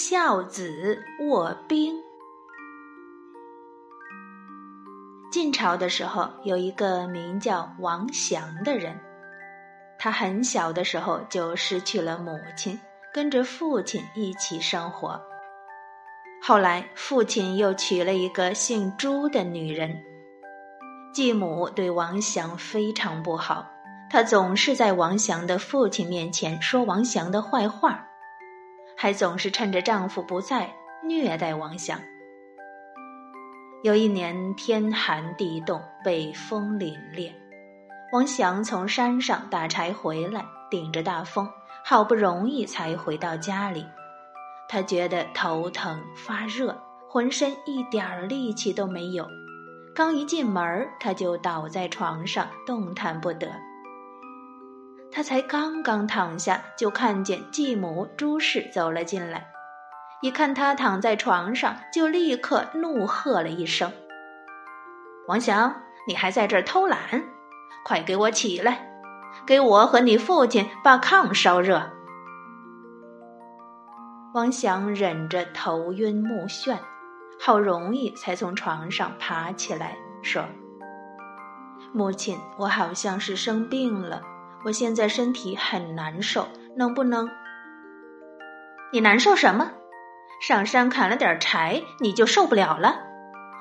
孝子卧冰。晋朝的时候，有一个名叫王祥的人，他很小的时候就失去了母亲，跟着父亲一起生活。后来，父亲又娶了一个姓朱的女人。继母对王祥非常不好，她总是在王祥的父亲面前说王祥的坏话，还总是趁着丈夫不在虐待王祥。有一年天寒地冻，北风凛冽，王祥从山上打柴回来，顶着大风，好不容易才回到家里。他觉得头疼发热，浑身一点力气都没有。刚一进门，他就倒在床上，动弹不得。他才刚刚躺下，就看见继母朱氏走了进来。一看他躺在床上，就立刻怒喝了一声：“王祥，你还在这儿偷懒？快给我起来，给我和你父亲把炕烧热。”王祥忍着头晕目眩，好容易才从床上爬起来，说：“母亲，我好像是生病了，我现在身体很难受，能不能……你难受什么？”上山砍了点柴，你就受不了了，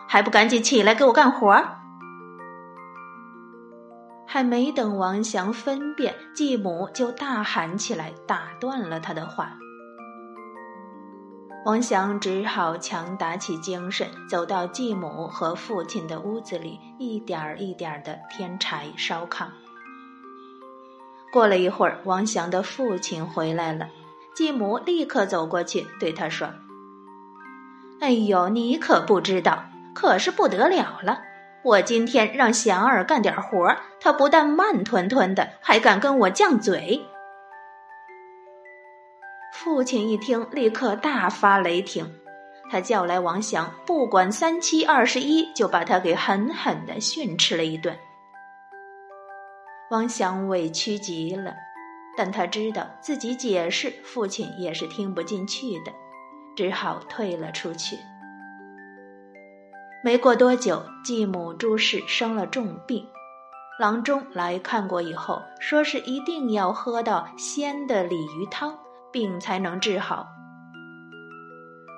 还不赶紧起来给我干活？还没等王祥分辨，继母就大喊起来，打断了他的话。王祥只好强打起精神，走到继母和父亲的屋子里，一点儿一点儿的添柴烧炕。过了一会儿，王祥的父亲回来了，继母立刻走过去对他说。哎呦，你可不知道，可是不得了了！我今天让祥儿干点活，他不但慢吞吞的，还敢跟我犟嘴。父亲一听，立刻大发雷霆，他叫来王祥，不管三七二十一，就把他给狠狠的训斥了一顿。王祥委屈极了，但他知道自己解释，父亲也是听不进去的。只好退了出去。没过多久，继母朱氏生了重病，郎中来看过以后，说是一定要喝到鲜的鲤鱼汤，病才能治好。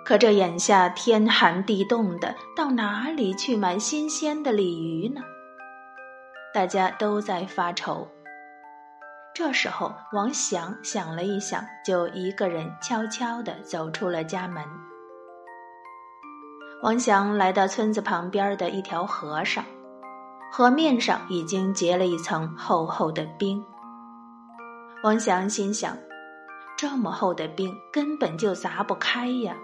可这眼下天寒地冻的，到哪里去买新鲜的鲤鱼呢？大家都在发愁。这时候，王祥想了一想，就一个人悄悄地走出了家门。王祥来到村子旁边的一条河上，河面上已经结了一层厚厚的冰。王祥心想：这么厚的冰根本就砸不开呀！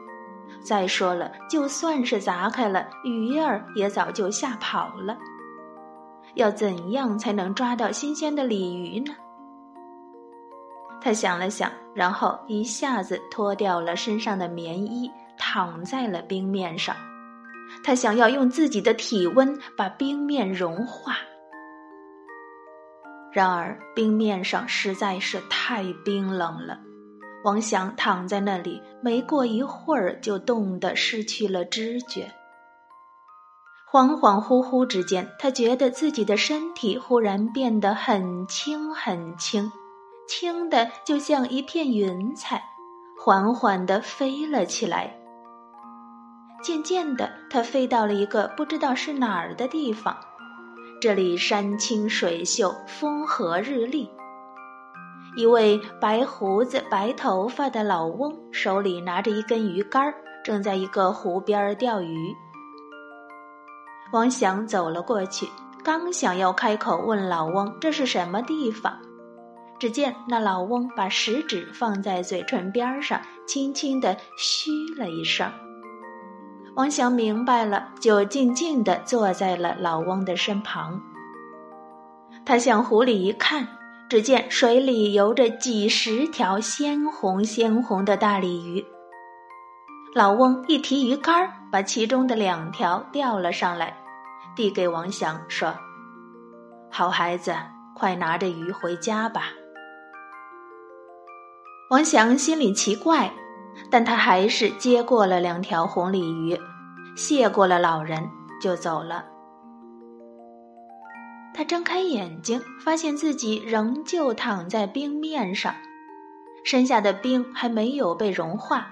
再说了，就算是砸开了，鱼儿也早就吓跑了。要怎样才能抓到新鲜的鲤鱼呢？他想了想，然后一下子脱掉了身上的棉衣，躺在了冰面上。他想要用自己的体温把冰面融化，然而冰面上实在是太冰冷了。王祥躺在那里，没过一会儿就冻得失去了知觉。恍恍惚惚之间，他觉得自己的身体忽然变得很轻很轻。轻的就像一片云彩，缓缓地飞了起来。渐渐的，他飞到了一个不知道是哪儿的地方。这里山清水秀，风和日丽。一位白胡子、白头发的老翁手里拿着一根鱼竿，正在一个湖边钓鱼。王祥走了过去，刚想要开口问老翁这是什么地方。只见那老翁把食指放在嘴唇边上，轻轻地嘘了一声。王祥明白了，就静静地坐在了老翁的身旁。他向湖里一看，只见水里游着几十条鲜红鲜红的大鲤鱼。老翁一提鱼竿，把其中的两条钓了上来，递给王祥说：“好孩子，快拿着鱼回家吧。”王祥心里奇怪，但他还是接过了两条红鲤鱼，谢过了老人，就走了。他睁开眼睛，发现自己仍旧躺在冰面上，身下的冰还没有被融化。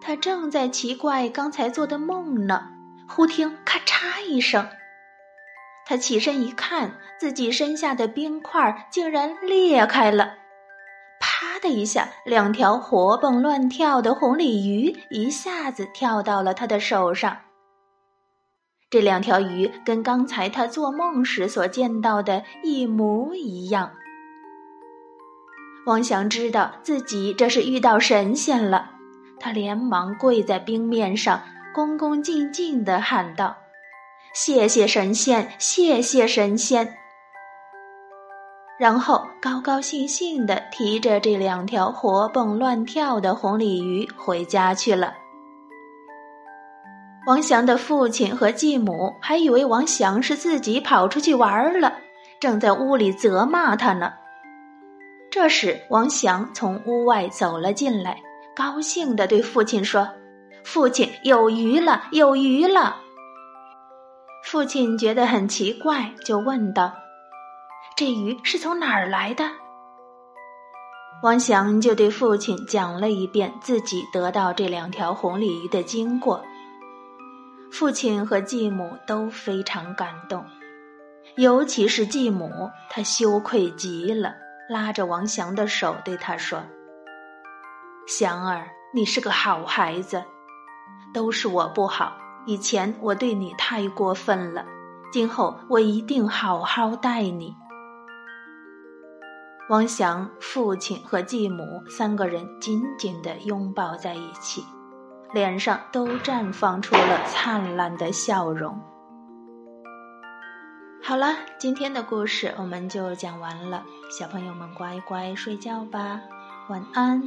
他正在奇怪刚才做的梦呢，忽听咔嚓一声，他起身一看，自己身下的冰块竟然裂开了，啪的一下，两条活蹦乱跳的红鲤鱼一下子跳到了他的手上。这两条鱼跟刚才他做梦时所见到的一模一样。王祥知道自己这是遇到神仙了。他连忙跪在冰面上，恭恭敬敬地喊道：“谢谢神仙，谢谢神仙！”然后高高兴兴地提着这两条活蹦乱跳的红鲤鱼回家去了。王祥的父亲和继母还以为王祥是自己跑出去玩了，正在屋里责骂他呢。这时，王祥从屋外走了进来。高兴地对父亲说：“父亲有鱼了，有鱼了。”父亲觉得很奇怪，就问道：“这鱼是从哪儿来的？”王祥就对父亲讲了一遍自己得到这两条红鲤鱼的经过。父亲和继母都非常感动，尤其是继母，她羞愧极了，拉着王祥的手对他说。祥儿，你是个好孩子，都是我不好。以前我对你太过分了，今后我一定好好待你。王祥父亲和继母三个人紧紧的拥抱在一起，脸上都绽放出了灿烂的笑容。好了，今天的故事我们就讲完了，小朋友们乖乖睡觉吧，晚安。